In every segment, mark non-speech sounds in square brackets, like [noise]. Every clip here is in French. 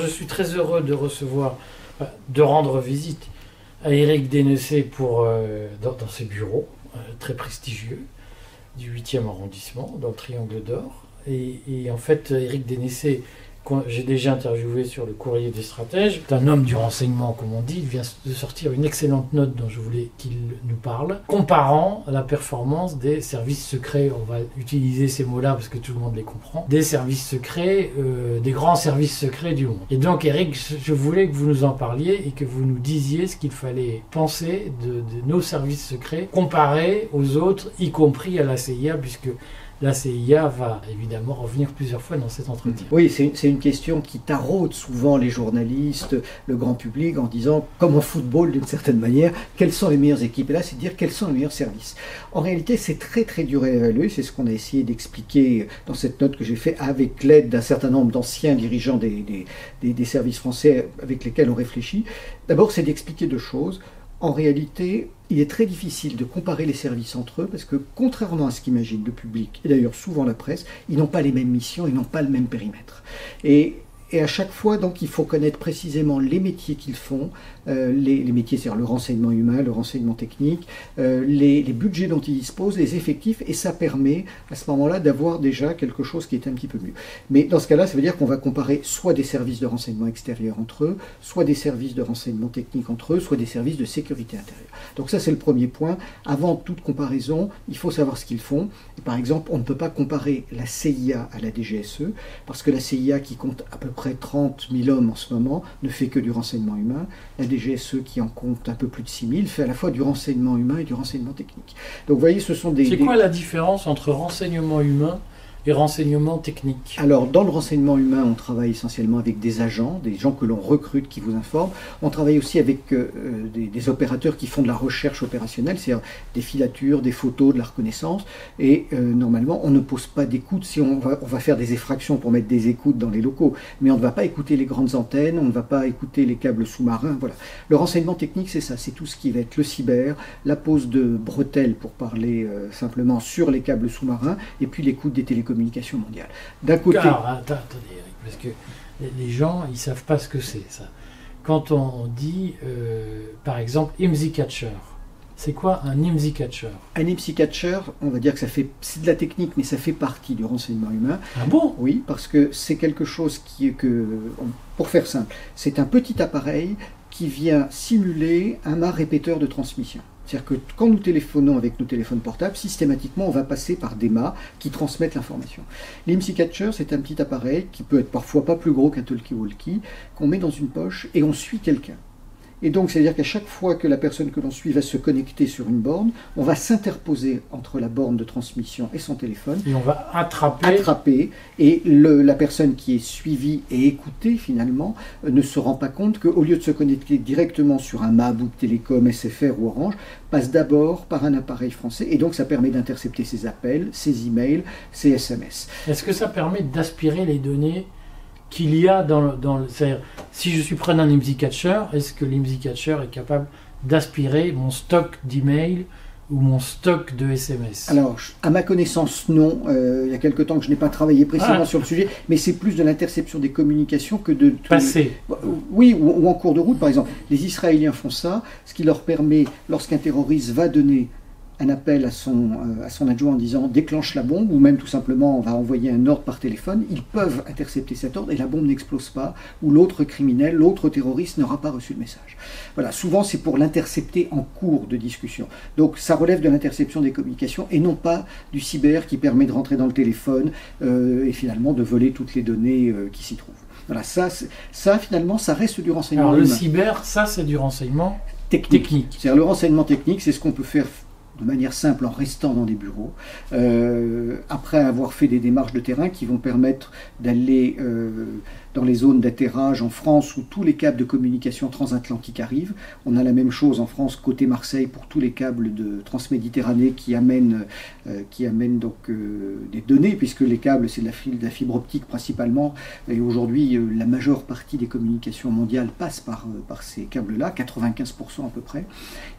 Je suis très heureux de recevoir, euh, de rendre visite à Eric Dénessé euh, dans, ses bureaux, euh, très prestigieux, du 8e arrondissement, dans le Triangle d'Or. Et, et, en fait, Eric Dénessé j'ai déjà interviewé sur le courrier des stratèges. C'est un homme du renseignement, comme on dit. Il vient de sortir une excellente note dont je voulais qu'il nous parle, comparant la performance des services secrets. On va utiliser ces mots-là parce que tout le monde les comprend. Des services secrets, euh, des grands services secrets du monde. Et donc, Eric, je voulais que vous nous en parliez et que vous nous disiez ce qu'il fallait penser de, de nos services secrets comparés aux autres, y compris à la CIA, puisque la CIA va évidemment revenir plusieurs fois dans cet entretien. Oui, c'est une question qui taraude souvent les journalistes, le grand public, en disant, comme en football d'une certaine manière, quelles sont les meilleures équipes? Et là, c'est de dire quels sont les meilleurs services. En réalité, c'est très très dur à évaluer, c'est ce qu'on a essayé d'expliquer dans cette note que j'ai faite avec l'aide d'un certain nombre d'anciens dirigeants des, des, des services français avec lesquels on réfléchit. D'abord, c'est d'expliquer deux choses en réalité, il est très difficile de comparer les services entre eux parce que, contrairement à ce qu'imagine le public, et d'ailleurs souvent la presse, ils n'ont pas les mêmes missions, ils n'ont pas le même périmètre. Et et à chaque fois, donc, il faut connaître précisément les métiers qu'ils font, euh, les, métiers, c'est-à-dire le renseignement humain, le renseignement technique, euh, les, budgets dont ils disposent, les effectifs, et ça permet à ce moment-là d'avoir déjà quelque chose qui est un petit peu mieux. Mais dans ce cas-là, ça veut dire qu'on va comparer soit des services de renseignement extérieur entre eux, soit des services de renseignement technique entre eux, soit des services de sécurité intérieure. Donc ça, c'est le premier point. Avant toute comparaison, il faut savoir ce qu'ils font. Par exemple, on ne peut pas comparer la CIA à la DGSE, parce que la CIA, qui compte à peu près 30 000 hommes en ce moment, ne fait que du renseignement humain. La DGSE, qui en compte un peu plus de 6 000, fait à la fois du renseignement humain et du renseignement technique. Donc vous voyez, ce sont des... C'est quoi la différence entre renseignement humain et renseignement technique Alors, dans le renseignement humain, on travaille essentiellement avec des agents, des gens que l'on recrute qui vous informent. On travaille aussi avec euh, des, opérateurs qui font de la recherche opérationnelle, c'est-à-dire des filatures, des photos, de la reconnaissance. Et euh, normalement, on ne pose pas d'écoute. Si on va, faire des effractions pour mettre des écoutes dans les locaux, mais on ne va pas écouter les grandes antennes, on ne va pas écouter les câbles sous-marins. Voilà. Le renseignement technique, c'est ça, c'est tout ce qui va être le cyber, la pose de bretelles, pour parler euh, simplement, sur les câbles sous-marins, et puis l'écoute des télécommunications communication mondiale. D'un côté. attendez, Eric, parce que les gens, ils savent pas ce que c'est, ça. Quand on dit, euh, par exemple, IMSI Catcher, c'est quoi un IMSI Catcher Un IMSI Catcher, on va dire que ça fait, c'est de la technique, mais ça fait partie du renseignement humain. Ah bon? Oui, parce que c'est quelque chose qui est que, pour faire simple, c'est un petit appareil qui vient simuler un mât répéteur de transmission. C'est-à-dire que quand nous téléphonons avec nos téléphones portables, systématiquement, on va passer par des mâts qui transmettent l'information. L'IMSI Catcher, c'est un petit appareil qui peut être parfois pas plus gros qu'un talkie-walkie, qu'on met dans une poche et on suit quelqu'un. Et donc, c'est-à-dire qu'à chaque fois que la personne que l'on suit va se connecter sur une borne, on va s'interposer entre la borne de transmission et son téléphone. Et on va attraper. Attraper. Et le, la personne qui est suivie et écoutée, finalement, euh, ne se rend pas compte qu'au lieu de se connecter directement sur un Mabouk Télécom, SFR ou Orange, passe d'abord par un appareil français. Et donc, ça permet d'intercepter ses appels, ses emails, ses SMS. Est-ce que ça permet d'aspirer les données qu'il y a dans le. Dans si je suis preneur d'IMSI Catcher, est-ce que l'IMSI Catcher est capable d'aspirer mon stock d'emails ou mon stock de SMS Alors, à ma connaissance, non. Euh, il y a quelque temps que je n'ai pas travaillé précisément ah. sur le sujet, mais c'est plus de l'interception des communications que de... Passer. Oui, ou, en cours de route, par exemple. Les Israéliens font ça, ce qui leur permet, lorsqu'un terroriste va donner un appel à son, euh, à son adjoint en disant déclenche la bombe, ou même tout simplement on va envoyer un ordre par téléphone, ils peuvent intercepter cet ordre et la bombe n'explose pas, ou l'autre criminel, l'autre terroriste n'aura pas reçu le message. Voilà, souvent c'est pour l'intercepter en cours de discussion. Donc ça relève de l'interception des communications et non pas du cyber qui permet de rentrer dans le téléphone euh, et finalement de voler toutes les données euh, qui s'y trouvent. Voilà, ça, ça finalement, ça reste du renseignement. Alors le cyber, ça c'est du renseignement technique. technique. C'est-à-dire le renseignement technique, c'est ce qu'on peut faire de manière simple en restant dans des bureaux, euh, après avoir fait des démarches de terrain qui vont permettre d'aller euh, dans les zones d'atterrage en France où tous les câbles de communication transatlantique arrivent. On a la même chose en France côté Marseille pour tous les câbles de transméditerranée qui amènent, euh, qui amènent donc euh, des données, puisque les câbles c'est de, la fibre optique principalement. Et aujourd'hui, euh, la majeure partie des communications mondiales passe par, ces câbles-là, 95% à peu près.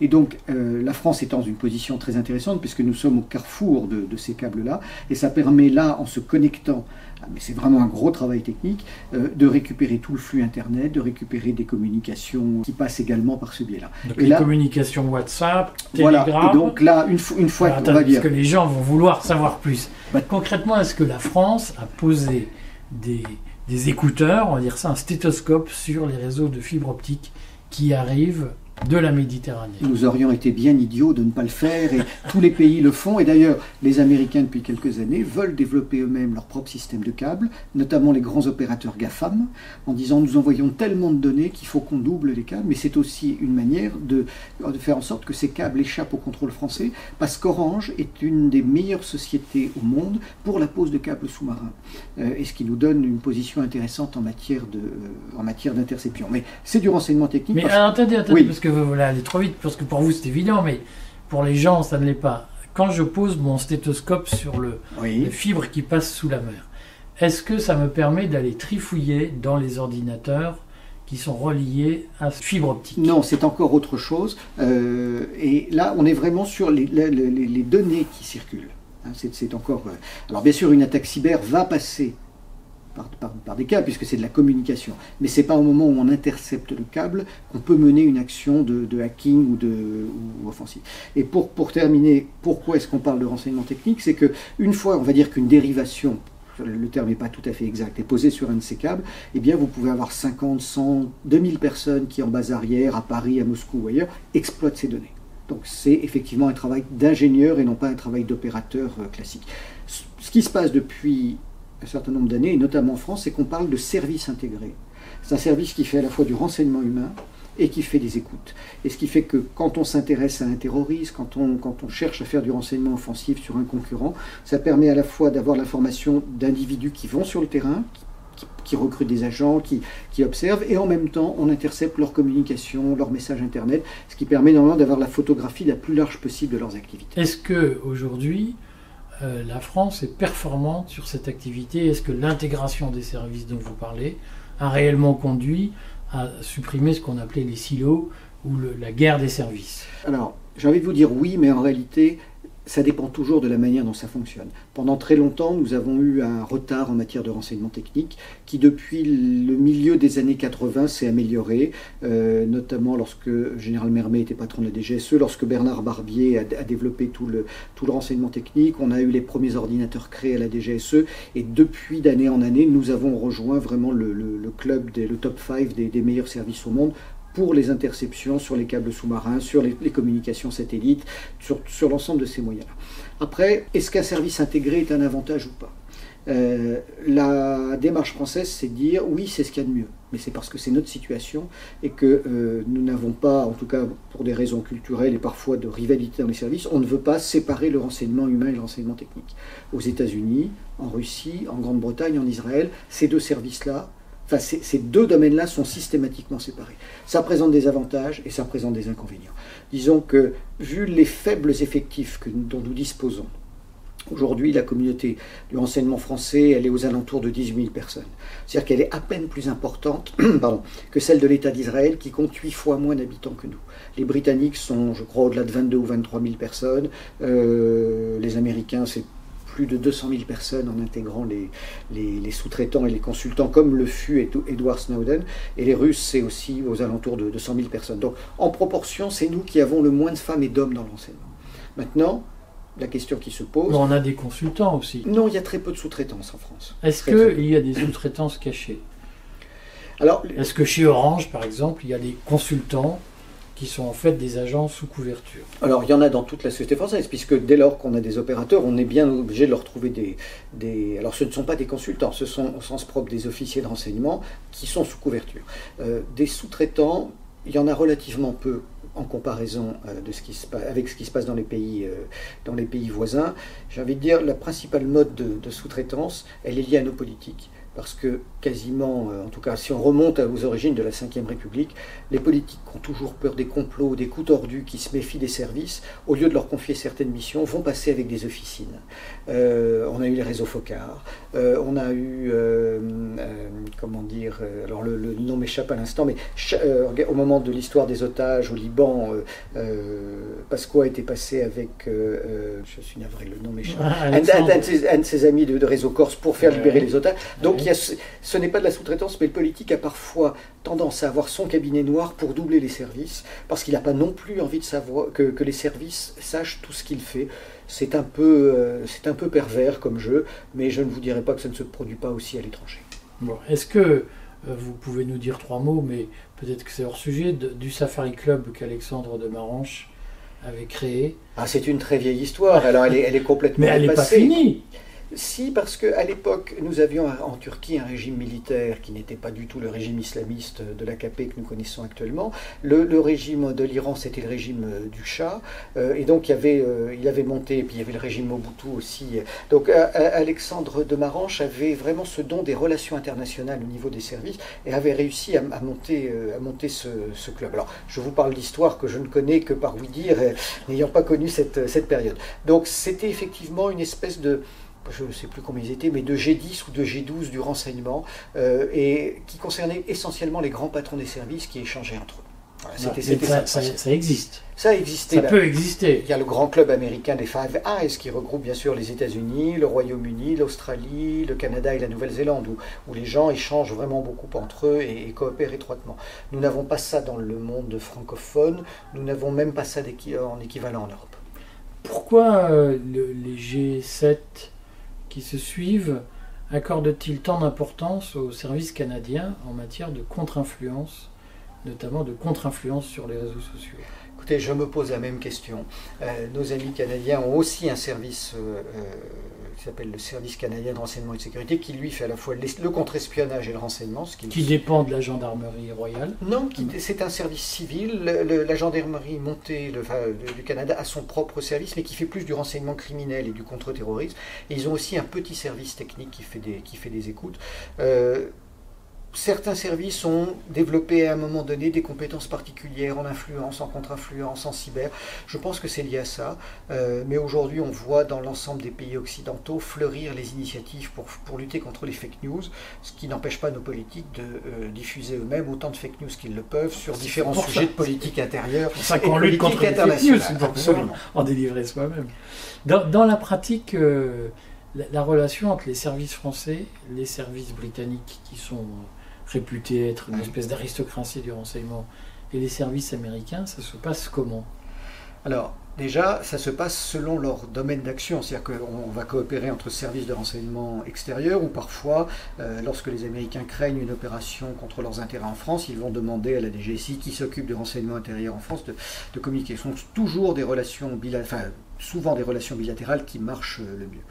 Et donc la France est dans une position très intéressante puisque nous sommes au carrefour de, ces câbles-là. Et ça permet là, en se connectant mais c'est vraiment un gros travail technique, de récupérer tout le flux Internet, de récupérer des communications qui passent également par ce biais-là. Donc les communications WhatsApp, voilà. Telegram. Et donc là, une, fois- une attends, va dire... Parce que les gens vont vouloir savoir plus. Bah- Concrètement, est-ce que la France a posé des, des écouteurs, on va dire ça, un stéthoscope sur les réseaux de fibre optique qui arrivent de la Méditerranée Nous aurions été bien idiots de ne pas le faire et [laughs] tous les pays le font. Et d'ailleurs, les Américains, depuis quelques années, veulent développer eux-mêmes leur propre système de câbles, notamment les grands opérateurs GAFAM, en disant nous envoyons tellement de données qu'il faut qu'on double les câbles. Mais c'est aussi une manière de, de faire en sorte que ces câbles échappent au contrôle français, parce qu'Orange est une des meilleures sociétés au monde pour la pose de câbles sous-marins. Euh, et ce qui nous donne une position intéressante en matière euh, d'interception. Mais c'est du renseignement technique. Mais parce- alors, attendez, attendez, Oui. parce que vous voulez aller trop vite, parce que pour vous c'est évident, mais pour les gens ça ne l'est pas. Quand je pose mon stéthoscope sur le, oui. les fibres qui passent sous la mer, est-ce que ça me permet d'aller trifouiller dans les ordinateurs qui sont reliés à cette fibre optique? Non, c'est encore autre chose. Euh, et là, on est vraiment sur les, les- les- les données qui circulent. Hein, c'est, c'est encore. euh, Alors, bien sûr, une attaque cyber va passer par, par- par des câbles, puisque c'est de la communication. Mais c'est pas au moment où on intercepte le câble qu'on peut mener une action de, hacking ou, de, ou offensive. Et pour, pour terminer, pourquoi est-ce qu'on parle de renseignement technique? C'est que une fois, on va dire qu'une dérivation le terme n'est pas tout à fait exact, est posée sur un de ces câbles, eh bien vous pouvez avoir 50, 100, 2000 personnes qui en base arrière, à Paris, à Moscou ou ailleurs, exploitent ces données. Donc c'est effectivement un travail d'ingénieur et non pas un travail d'opérateur euh, classique. Ce qui se passe depuis un certain nombre d'années, et notamment en France, c'est qu'on parle de service intégré. C'est un service qui fait à la fois du renseignement humain et qui fait des écoutes. Et ce qui fait que quand on s'intéresse à un terroriste, quand on, quand on cherche à faire du renseignement offensif sur un concurrent, ça permet à la fois d'avoir l'information d'individus qui vont sur le terrain, qui, recrutent des agents, qui, qui observent, et en même temps, on intercepte leurs communications, leurs messages Internet, ce qui permet normalement d'avoir la photographie la plus large possible de leurs activités. Est-ce que aujourd'hui euh, la France est performante sur cette activité. Est-ce que l'intégration des services dont vous parlez a réellement conduit à supprimer ce qu'on appelait les silos ou la guerre des services? Alors, j'ai envie de vous dire oui, mais en réalité, ça dépend toujours de la manière dont ça fonctionne. Pendant très longtemps, nous avons eu un retard en matière de renseignement technique qui, depuis le milieu des années 80, s'est amélioré, euh, notamment lorsque général Mermet était patron de la DGSE, lorsque Bernard Barbier a, développé tout le, renseignement technique. On a eu les premiers ordinateurs créés à la DGSE, et depuis d'année en année, nous avons rejoint vraiment le, club, le top 5 des, des meilleurs services au monde pour les interceptions sur les câbles sous-marins, sur les, communications satellites, sur, sur l'ensemble de ces moyens-là. Après, est-ce qu'un service intégré est un avantage ou pas? Euh, La démarche française, c'est de dire oui, c'est ce qu'il y a de mieux, mais c'est parce que c'est notre situation et que euh, nous n'avons pas, en tout cas pour des raisons culturelles et parfois de rivalité dans les services, on ne veut pas séparer le renseignement humain et le renseignement technique. Aux États-Unis, en Russie, en Grande-Bretagne, en Israël, ces deux services-là Enfin, ces, deux domaines-là sont systématiquement séparés. Ça présente des avantages et ça présente des inconvénients. Disons que, vu les faibles effectifs dont nous disposons, aujourd'hui, la communauté du renseignement français, elle est aux alentours de 18 000 personnes. C'est-à-dire qu'elle est à peine plus importante [clears throat] que celle de l'État d'Israël, qui compte 8 fois moins d'habitants que nous. Les Britanniques sont, je crois, au-delà de 22 ou 23 000 personnes. Euh, les Américains, c'est plus de 200 000 personnes en intégrant les, les, les sous-traitants et les consultants, comme le fut Ed- Edward Snowden. Et les Russes, c'est aussi aux alentours de 200 000 personnes. Donc, en proportion, c'est nous qui avons le moins de femmes et d'hommes dans l'enseignement. Maintenant, la question qui se pose. On a des consultants aussi. Non, il y a très peu de sous-traitance en France. Est-ce qu'il y a des sous-traitances cachées? Alors, Est-ce que chez Orange, par exemple, il y a des consultants qui sont en fait des agents sous couverture Alors, il y en a dans toute la société française, puisque dès lors qu'on a des opérateurs, on est bien obligé de leur trouver des. Alors, ce ne sont pas des consultants, ce sont au sens propre des officiers de renseignement qui sont sous couverture. Euh, des sous-traitants, il y en a relativement peu en comparaison euh, de ce qui se passe, avec ce qui se passe dans les pays, euh, dans les pays voisins. J'ai envie de dire, la principale mode de, de sous-traitance, elle est liée à nos politiques. Parce que quasiment, euh, en tout cas, si on remonte aux origines de la Ve République, les politiques ont toujours peur des complots, des coups tordus, qui se méfient des services, au lieu de leur confier certaines missions, vont passer avec des officines. Euh, on a eu les réseaux Focard, on a eu, comment dire, alors le, nom m'échappe à l'instant, mais au moment de l'histoire des otages au Liban, Pasqua était passé avec, je suis navré, le nom m'échappe, ah, un, de ses amis de, Réseau Corse pour faire libérer les otages. Donc ce n'est pas de la sous-traitance, mais le politique a parfois tendance à avoir son cabinet noir pour doubler les services, parce qu'il n'a pas non plus envie de savoir que, les services sachent tout ce qu'il fait. C'est un, peu, euh, c'est un peu pervers comme jeu, mais je ne vous dirai pas que ça ne se produit pas aussi à l'étranger. Bon, Est-ce que euh, vous pouvez nous dire trois mots, mais peut-être que c'est hors sujet, du Safari Club qu'Alexandre de Maranche avait créé? Ah, C'est une très vieille histoire, alors elle est, elle est complètement Mais elle n'est pas finie si, parce qu'à l'époque, nous avions en Turquie un régime militaire qui n'était pas du tout le régime islamiste de l'AKP que nous connaissons actuellement. Le, régime de l'Iran, c'était le régime euh, du Shah. Euh, et donc, il, y avait, euh, il avait monté, et puis il y avait le régime Mobutu aussi. Donc, Alexandre de Maranche avait vraiment ce don des relations internationales au niveau des services et avait réussi à, monter, à monter ce, club. Alors, je vous parle d'histoire que je ne connais que par oui dire, n'ayant pas connu cette, cette période. Donc, c'était effectivement une espèce de je ne sais plus combien ils étaient, mais de G10 ou de G12 du renseignement, euh, et qui concernait essentiellement les grands patrons des services qui échangeaient entre eux. ça, ça, existe. Ça existait. Ça peut exister. Il y a le grand club américain des Five Eyes qui regroupe bien sûr les États-Unis, le Royaume-Uni, l'Australie, le Canada et la Nouvelle-Zélande, où, où, les gens échangent vraiment beaucoup entre eux et, coopèrent étroitement. Nous n'avons pas ça dans le monde francophone, nous n'avons même pas ça en équivalent en Europe. Pourquoi euh, les G7 qui se suivent accordent-ils tant d'importance aux services canadiens en matière de contre-influence, notamment de contre-influence sur les réseaux sociaux? Écoutez, je me pose la même question. Euh, nos amis canadiens ont aussi un service euh, euh, qui s'appelle le Service canadien de renseignement et de sécurité, qui lui fait à la fois le contre-espionnage et le renseignement. Ce qui, dépend de la gendarmerie royale Non, c'est un service civil. la gendarmerie montée du Canada a son propre service, mais qui fait plus du renseignement criminel et du contre-terrorisme. Et ils ont aussi un petit service technique qui fait des, qui fait des écoutes. Euh, certains services ont développé à un moment donné des compétences particulières en influence, en contre-influence, en cyber. Je pense que c'est lié à ça. Euh, mais aujourd'hui, on voit dans l'ensemble des pays occidentaux fleurir les initiatives pour, pour lutter contre les fake news, ce qui n'empêche pas nos politiques de euh, diffuser eux-mêmes autant de fake news qu'ils le peuvent sur différents sujets de politique intérieure. C'est ça qu'on lutte contre les fake news, absolument. En délivrer soi-même. Dans, la pratique, euh, la, la, relation entre les services français, les services britanniques qui sont réputé être une espèce d'aristocratie du renseignement, et les services américains, ça se passe comment? Alors, déjà, ça se passe selon leur domaine d'action. C'est-à-dire qu'on va coopérer entre services de renseignement extérieurs ou parfois, euh, lorsque les Américains craignent une opération contre leurs intérêts en France, ils vont demander à la DGSI qui s'occupe du renseignement intérieur en France de, communiquer. Ce sont toujours des relations bilatérales, enfin, souvent des relations bilatérales qui marchent le mieux.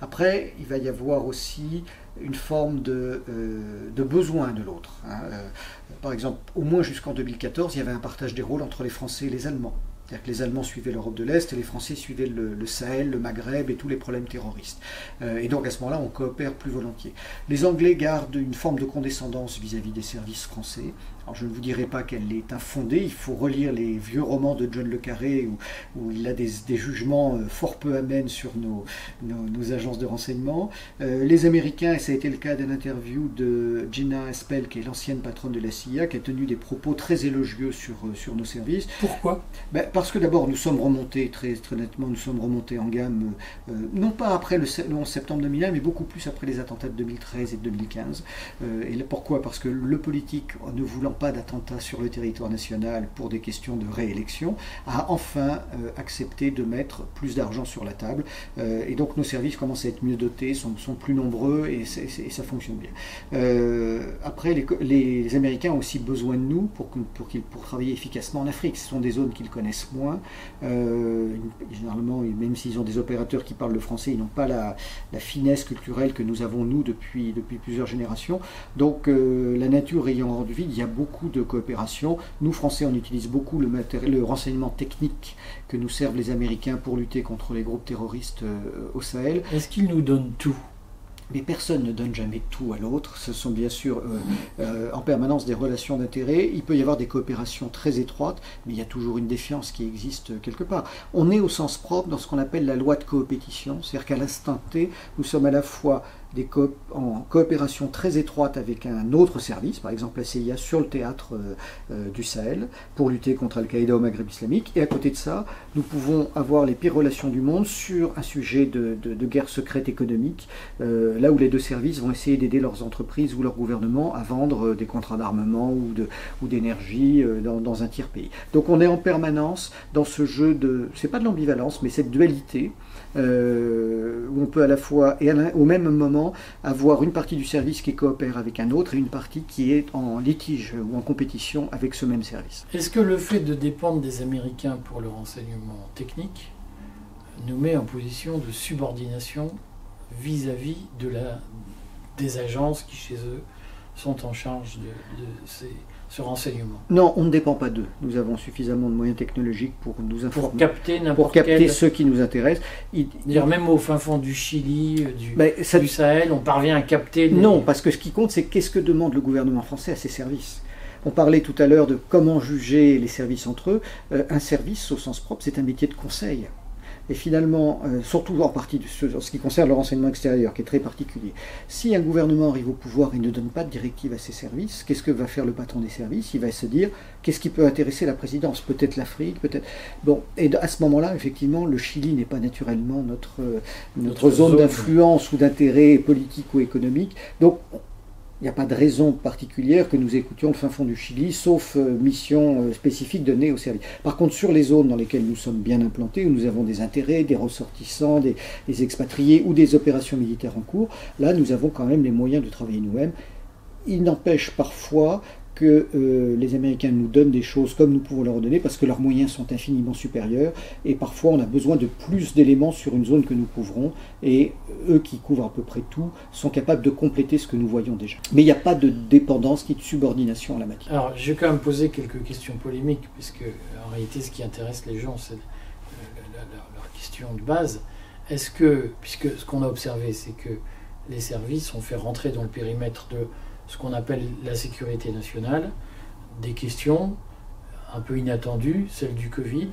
Après, il va y avoir aussi une forme de, euh, besoin de l'autre. Hein. Euh, par exemple, au moins jusqu'en 2014, il y avait un partage des rôles entre les Français et les Allemands. C'est-à-dire que les Allemands suivaient l'Europe de l'Est et les Français suivaient le, Sahel, le Maghreb et tous les problèmes terroristes. Euh, et donc à ce moment-là, on coopère plus volontiers. Les Anglais gardent une forme de condescendance vis-à-vis des services français. Alors je ne vous dirai pas qu'elle est infondée, il faut relire les vieux romans de John Le Carré où, il a des, jugements euh, fort peu amènes sur nos, nos, agences de renseignement. Euh, les Américains, et ça a été le cas d'une interview de Gina Aspel, qui est l'ancienne patronne de la CIA, qui a tenu des propos très élogieux sur, sur nos services. Pourquoi? Ben, Parce que d'abord, nous sommes remontés, très, très nettement, nous sommes remontés en gamme, euh, non pas après le, 11 septembre 2001, mais beaucoup plus après les attentats de 2013 et de 2015. et pourquoi? Parce que le politique, ne voulant pas d'attentat sur le territoire national pour des questions de réélection, a enfin euh, accepté de mettre plus d'argent sur la table. Euh, et donc nos services commencent à être mieux dotés, sont, sont plus nombreux et, ça fonctionne bien. Euh, après, les, Américains ont aussi besoin de nous pour, pour, pour travailler efficacement en Afrique. Ce sont des zones qu'ils connaissent moins. généralement, même s'ils ont des opérateurs qui parlent le français, ils n'ont pas la, la, finesse culturelle que nous avons, nous, depuis, depuis plusieurs générations. Donc, la nature ayant rendu vide, il y a beaucoup beaucoup de coopération. Nous, Français, on utilise beaucoup le, le renseignement technique que nous servent les Américains pour lutter contre les groupes terroristes euh, au Sahel. Est-ce qu'ils nous donnent tout? Mais personne ne donne jamais tout à l'autre. Ce sont bien sûr euh, euh, en permanence des relations d'intérêt. Il peut y avoir des coopérations très étroites, mais il y a toujours une défiance qui existe quelque part. On est au sens propre dans ce qu'on appelle la loi de coopétition, c'est-à-dire qu'à l'instant T, nous sommes à la fois des en coopération très étroite avec un autre service, par exemple la CIA sur le théâtre du Sahel, pour lutter contre Al-Qaïda au Maghreb islamique. Et à côté de ça, nous pouvons avoir les pires relations du monde sur un sujet de, guerre secrète économique, là où les deux services vont essayer d'aider leurs entreprises ou leur gouvernement à vendre des contrats d'armement ou d'énergie dans, dans un tiers pays. Donc on est en permanence dans ce jeu de, c'est pas de l'ambivalence, mais cette dualité euh, où on peut à la fois et au même moment avoir une partie du service qui coopère avec un autre et une partie qui est en litige ou en compétition avec ce même service. Est-ce que le fait de dépendre des Américains pour le renseignement technique nous met en position de subordination vis-à-vis de des agences qui chez eux sont en charge de ces ce renseignement Non, on ne dépend pas d'eux. Nous avons suffisamment de moyens technologiques pour nous informer. Pour capter n'importe Pour capter ceux qui nous intéressent. Dire même au fin fond du Chili, euh, du, ben, du Sahel, on parvient à capter. Non, parce que ce qui compte, c'est qu'est-ce que demande le gouvernement français à ses services. On parlait tout à l'heure de comment juger les services entre eux. Euh, un service, au sens propre, c'est un métier de conseil. Et finalement, euh, surtout en partie de ce, qui concerne le renseignement extérieur, qui est très particulier, si un gouvernement arrive au pouvoir et ne donne pas de directive à ses services, qu'est-ce que va faire le patron des services? Il va se dire qu'est-ce qui peut intéresser la présidence? Peut-être l'Afrique, peut-être. Bon, et à ce moment-là, effectivement, le Chili n'est pas naturellement notre, euh, notre, zone d'influence ou d'intérêt politique ou économique. Donc, il n'y a pas de raison particulière que nous écoutions le fin fond du Chili, sauf euh, mission euh, spécifique donnée au service. Par contre, sur les zones dans lesquelles nous sommes bien implantés, où nous avons des intérêts, des ressortissants, des, des expatriés ou des opérations militaires en cours, là, nous avons quand même les moyens de travailler nous-mêmes. Il n'empêche parfois que euh, les Américains nous donnent des choses comme nous pouvons leur donner parce que leurs moyens sont infiniment supérieurs et parfois on a besoin de plus d'éléments sur une zone que nous couvrons et eux qui couvrent à peu près tout sont capables de compléter ce que nous voyons déjà. Mais il n'y a pas de dépendance ni de subordination à la matière. Alors je vais quand même poser quelques questions polémiques puisque en réalité ce qui intéresse les gens c'est leur question de base. Est-ce que, puisque ce qu'on a observé c'est que les services ont fait rentrer dans le périmètre de ce qu'on appelle la sécurité nationale, des questions un peu inattendues, celle du Covid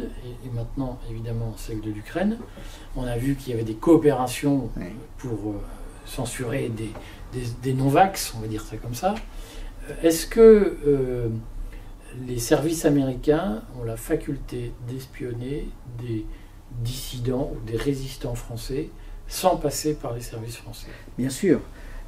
et, maintenant évidemment celle de l'Ukraine. On a vu qu'il y avait des coopérations pour euh, censurer des, non-vax, on va dire ça comme ça. Euh, est-ce que euh, les services américains ont la faculté d'espionner des dissidents ou des résistants français sans passer par les services français Bien sûr.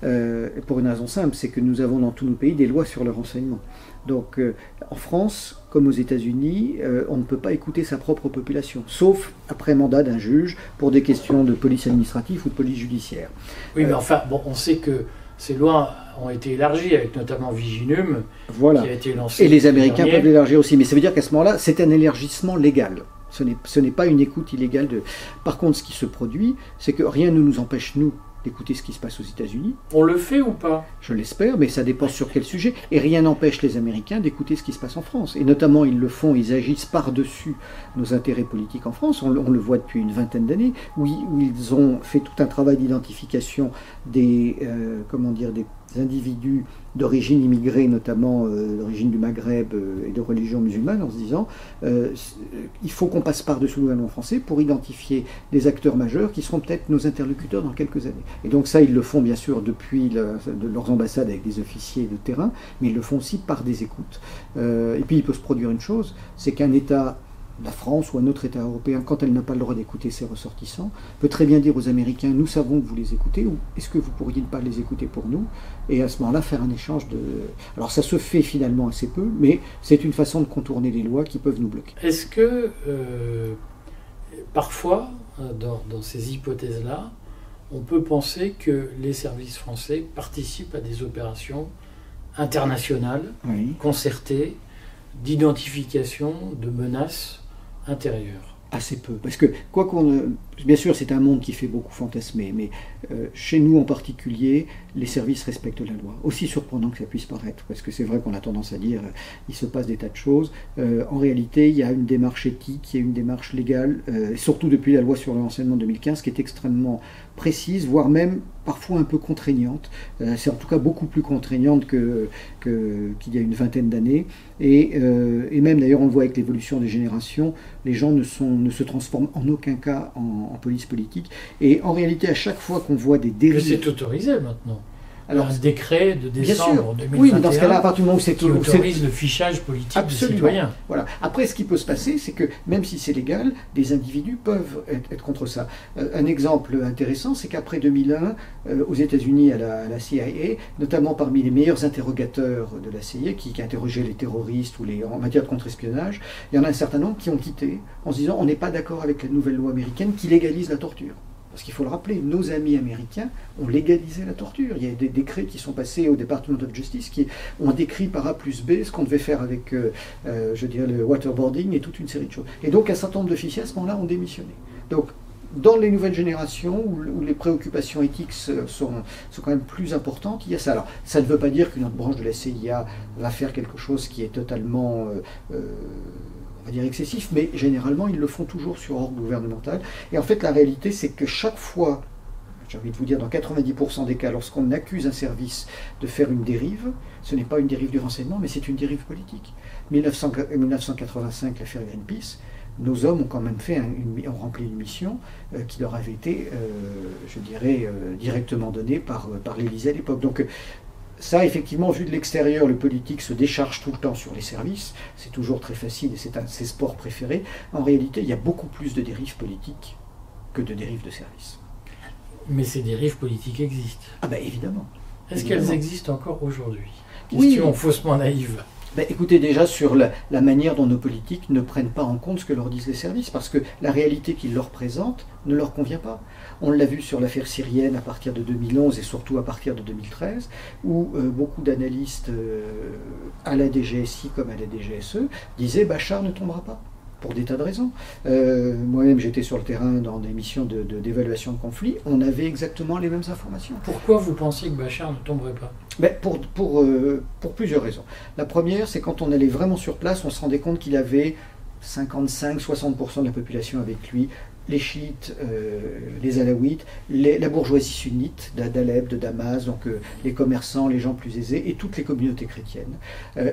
Euh, pour une raison simple, c'est que nous avons dans tous nos pays des lois sur le renseignement. Donc euh, en France, comme aux États-Unis, euh, on ne peut pas écouter sa propre population, sauf après mandat d'un juge pour des questions de police administrative ou de police judiciaire. Oui, mais enfin, bon, on sait que ces lois ont été élargies, avec notamment Viginum, voilà. qui a été lancé. Et les Américains peuvent l'élargir aussi, mais ça veut dire qu'à ce moment-là, c'est un élargissement légal. Ce n'est pas une écoute illégale de. Par contre, ce qui se produit, c'est que rien ne nous empêche, nous, d'écouter ce qui se passe aux États-Unis. On le fait ou pas? Je l'espère, mais ça dépend sur quel sujet. Et rien n'empêche les Américains d'écouter ce qui se passe en France. Et notamment, ils le font, ils agissent par-dessus nos intérêts politiques en France. On, le voit depuis une vingtaine d'années, où, ils ont fait tout un travail d'identification des, euh, comment dire, des individus d'origine immigrée, notamment euh, d'origine du Maghreb euh, et de religion musulmane, en se disant euh, il faut qu'on passe par-dessus le gouvernement français pour identifier des acteurs majeurs qui seront peut-être nos interlocuteurs dans quelques années. Et donc ça, ils le font bien sûr depuis de leurs ambassades avec des officiers de terrain, mais ils le font aussi par des écoutes. et puis il peut se produire une chose, c'est qu'un État la France ou un autre État européen, quand elle n'a pas le droit d'écouter ses ressortissants, peut très bien dire aux Américains nous savons que vous les écoutez, ou est-ce que vous pourriez ne pas les écouter pour nous Et à ce moment-là, faire un échange de. Alors ça se fait finalement assez peu, mais c'est une façon de contourner les lois qui peuvent nous bloquer. Est-ce que euh, parfois, euh, dans, ces hypothèses-là, on peut penser que les services français participent à des opérations internationales, concertées, d'identification de menaces intérieur Assez peu. Parce que, quoi qu'on. Bien sûr, c'est un monde qui fait beaucoup fantasmer, mais euh, chez nous en particulier, les services respectent la loi. Aussi surprenant que ça puisse paraître, parce que c'est vrai qu'on a tendance à dire euh, il se passe des tas de choses. Euh, en réalité, il y a une démarche éthique, il y a une démarche légale, surtout depuis la loi sur le renseignement 2015, qui est extrêmement précise, voire même parfois un peu contraignante. c'est en tout cas beaucoup plus contraignante qu'il que, qu'il y a une vingtaine d'années. Et, et, même d'ailleurs, on le voit avec l'évolution des générations, les gens ne, sont, ne se transforment en aucun cas en en, police politique. Et en réalité, à chaque fois qu'on voit des dérives... c'est autorisé maintenant. Alors, un décret de décembre 2021 oui, mais dans ce cas-là, à partir du moment où c'est autorise le fichage politique Absolument. des citoyens. Voilà. Après, ce qui peut se passer, c'est que même si c'est légal, des individus peuvent être, contre ça. Euh, un exemple intéressant, c'est qu'après 2001, euh, aux États-Unis, à, la, CIA, notamment parmi les meilleurs interrogateurs de la CIA, qui, qui interrogeaient les terroristes ou les en matière de contre-espionnage, il y en a un certain nombre qui ont quitté en se disant on n'est pas d'accord avec la nouvelle loi américaine qui légalise la torture. Parce qu'il faut le rappeler, nos amis américains ont légalisé la torture. Il y a des décrets qui sont passés au Department of Justice qui ont décrit par A plus B ce qu'on devait faire avec, euh, euh, je dirais, le waterboarding et toute une série de choses. Et donc un certain nombre d'officiers à ce moment-là ont démissionné. Donc dans les nouvelles générations où, les préoccupations éthiques sont, sont, quand même plus importantes, il y a ça. Alors, ça ne veut pas dire qu'une autre branche de la CIA va faire quelque chose qui est totalement euh, on va dire excessif, mais généralement ils le font toujours sur ordre gouvernemental. Et en fait la réalité c'est que chaque fois, j'ai envie de vous dire dans 90% des cas, lorsqu'on accuse un service de faire une dérive, ce n'est pas une dérive du renseignement, mais c'est une dérive politique. 1985, l'affaire Greenpeace, nos hommes ont quand même fait ont rempli une mission euh, qui leur avait été, euh, je dirais, euh, directement donnée par, par l'Élysée à l'époque. Donc ça, effectivement, vu de l'extérieur, le politique se décharge tout le temps sur les services. C'est toujours très facile et c'est un de ses sports préférés. En réalité, il y a beaucoup plus de dérives politiques que de dérives de services. Mais ces dérives politiques existent. Ah ben évidemment. Est-ce qu'elles existent encore aujourd'hui? Question oui. faussement naïve. Ben, écoutez déjà sur la, manière dont nos politiques ne prennent pas en compte ce que leur disent les services, parce que la réalité qu'ils leur présentent ne leur convient pas. On l'a vu sur l'affaire syrienne à partir de 2011 et surtout à partir de 2013, où euh, beaucoup d'analystes euh, à la DGSI comme à la DGSE disaient Bachar ne tombera pas pour des tas de raisons. Euh, moi-même, j'étais sur le terrain dans des missions d'évaluation de, de, conflits. On avait exactement les mêmes informations. Pourquoi vous pensiez que Bachar ne tomberait pas? Euh, pour plusieurs raisons. La première, c'est quand on allait vraiment sur place, on se rendait compte qu'il avait 55-60% de la population avec lui, les chiites, euh, les alaouites, la bourgeoisie sunnite d'Alep, de Damas, donc euh, les commerçants, les gens plus aisés, et toutes les communautés chrétiennes.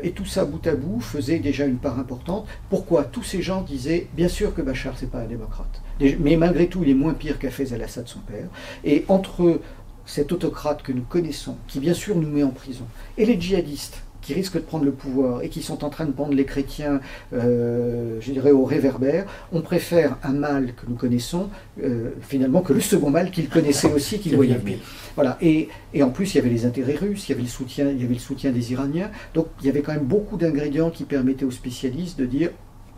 Et tout ça, bout à bout, faisait déjà une part importante. Pourquoi? Tous ces gens disaient, bien sûr que Bachar, c'est pas un démocrate, mais malgré tout, il est moins pire qu'Afez al-Assad, son père. Et entre cet autocrate que nous connaissons, qui bien sûr nous met en prison, et les djihadistes, qui risquent de prendre le pouvoir et qui sont en train de prendre les chrétiens, euh, je dirais, au réverbère, on préfère un mal que nous connaissons, euh, finalement, que le second mal qu'ils connaissaient aussi, qu'ils voyaient venir. Voilà. Et, et, en plus, il y avait les intérêts russes, il y avait le soutien, il y avait le soutien des Iraniens. Donc, il y avait quand même beaucoup d'ingrédients qui permettaient aux spécialistes de dire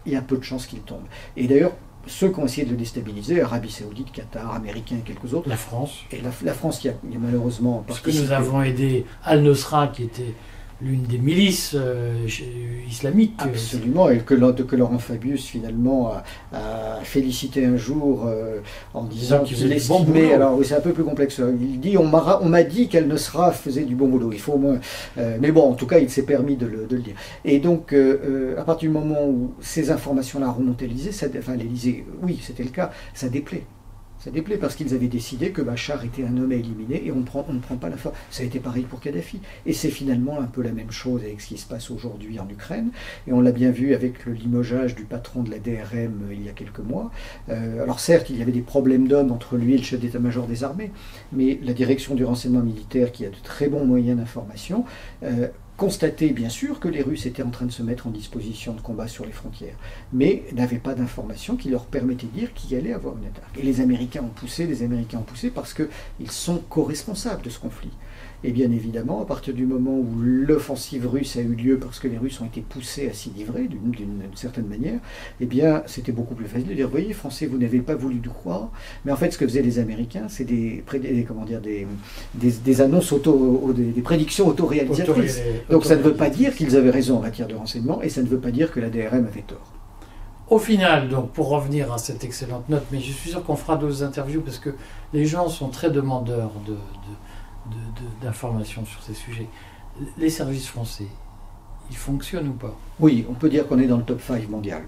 il y a peu de chances qu'il tombe. Et d'ailleurs, ceux qui ont essayé de le déstabiliser, Arabie Saoudite, Qatar, Américains et quelques autres. La France. Et la, France qui a, malheureusement. Parce que nous avons aidé Al-Nusra, qui était l'une des milices euh, islamiques. Absolument, et que, que Laurent Fabius finalement a, félicité un jour euh, en disant qu'il l'estimait. Alors oui, c'est un peu plus complexe. Il dit on m'a dit qu'elle ne sera faisait du bon boulot. Il faut au moins. Euh, mais bon, en tout cas, il s'est permis de le, dire. Et donc, à partir du moment où ces informations-là remontaient à l'Élysée, enfin l'Élysée, oui, c'était le cas, ça déplaît. Ça déplaît parce qu'ils avaient décidé que Bachar était un homme à éliminer et on, ne prend pas la force. Ça a été pareil pour Kadhafi. Et c'est finalement un peu la même chose avec ce qui se passe aujourd'hui en Ukraine. Et on l'a bien vu avec le limogeage du patron de la DRM euh, il y a quelques mois. Euh, alors certes, il y avait des problèmes d'hommes entre lui et le chef d'état-major des armées, mais la direction du renseignement militaire, qui a de très bons moyens d'information, euh, constaté bien sûr que les Russes étaient en train de se mettre en disposition de combat sur les frontières, mais n'avaient pas d'informations qui leur permettaient de dire qu'il allait avoir une attaque. Et les Américains ont poussé, les Américains ont poussé parce qu'ils sont co-responsables de ce conflit. Et bien évidemment, à partir du moment où l'offensive russe a eu lieu parce que les Russes ont été poussés à s'y livrer d'une certaine manière, eh bien c'était beaucoup plus facile de dire, voyez, Français, vous n'avez pas voulu nous croire. Mais en fait, ce que faisaient les Américains, c'est des, comment dire, des, des, annonces auto, des, prédictions autoréalisatrices. Donc ça ne veut pas dire qu'ils avaient raison en matière de renseignement et ça ne veut pas dire que la DRM avait tort. Au final, donc, pour revenir à cette excellente note, mais je suis sûr qu'on fera d'autres interviews parce que les gens sont très demandeurs de d'informations sur ces sujets. Les services français, il fonctionne ou pas? Oui, on peut dire qu'on est dans le top 5 mondial.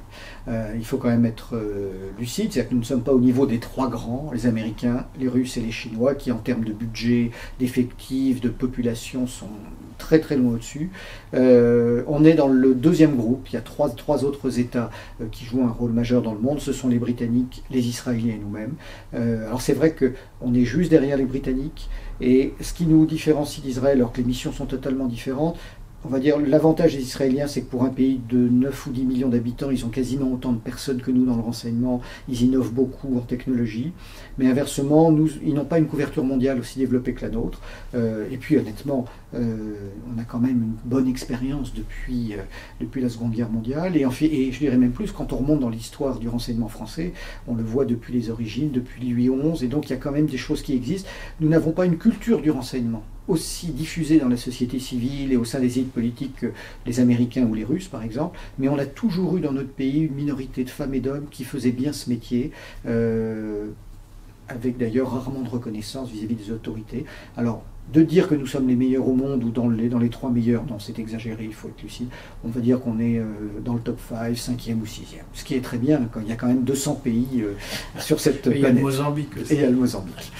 Euh, il faut quand même être euh, lucide, c'est-à-dire que nous ne sommes pas au niveau des trois grands, les Américains, les Russes et les Chinois, qui en termes de budget, d'effectifs, de population sont très très loin au-dessus. Euh, on est dans le deuxième groupe, il y a trois, trois autres États qui jouent un rôle majeur dans le monde, ce sont les Britanniques, les Israéliens et nous-mêmes. alors c'est vrai qu'on est juste derrière les Britanniques, et ce qui nous différencie d'Israël, alors que les missions sont totalement différentes, on va dire, l'avantage des Israéliens, c'est que pour un pays de 9 ou 10 millions d'habitants, ils ont quasiment autant de personnes que nous dans le renseignement, ils innovent beaucoup en technologie, mais inversement, nous, ils n'ont pas une couverture mondiale aussi développée que la nôtre, euh, et puis honnêtement, euh, on a quand même une bonne expérience depuis, euh, depuis la Seconde Guerre mondiale, et, en fait, et je dirais même plus, quand on remonte dans l'histoire du renseignement français, on le voit depuis les origines, depuis Louis XI, et donc il y a quand même des choses qui existent. Nous n'avons pas une culture du renseignement aussi diffusée dans la société civile et au sein des élites politiques que les Américains ou les Russes, par exemple, mais on a toujours eu dans notre pays une minorité de femmes et d'hommes qui faisaient bien ce métier. Euh, avec d'ailleurs rarement de reconnaissance vis-à-vis des autorités. Alors, de dire que nous sommes les meilleurs au monde ou dans les, dans les trois meilleurs, non, c'est exagéré, il faut être lucide. On va dire qu'on est euh, dans le top 5, 5e ou 6e. Ce qui est très bien, quand il y a quand même 200 pays euh, sur cette planète. Et il y a le Mozambique aussi. Et il y a le Mozambique.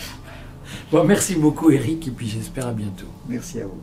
Bon, merci beaucoup Eric, et puis j'espère à bientôt. Merci à vous.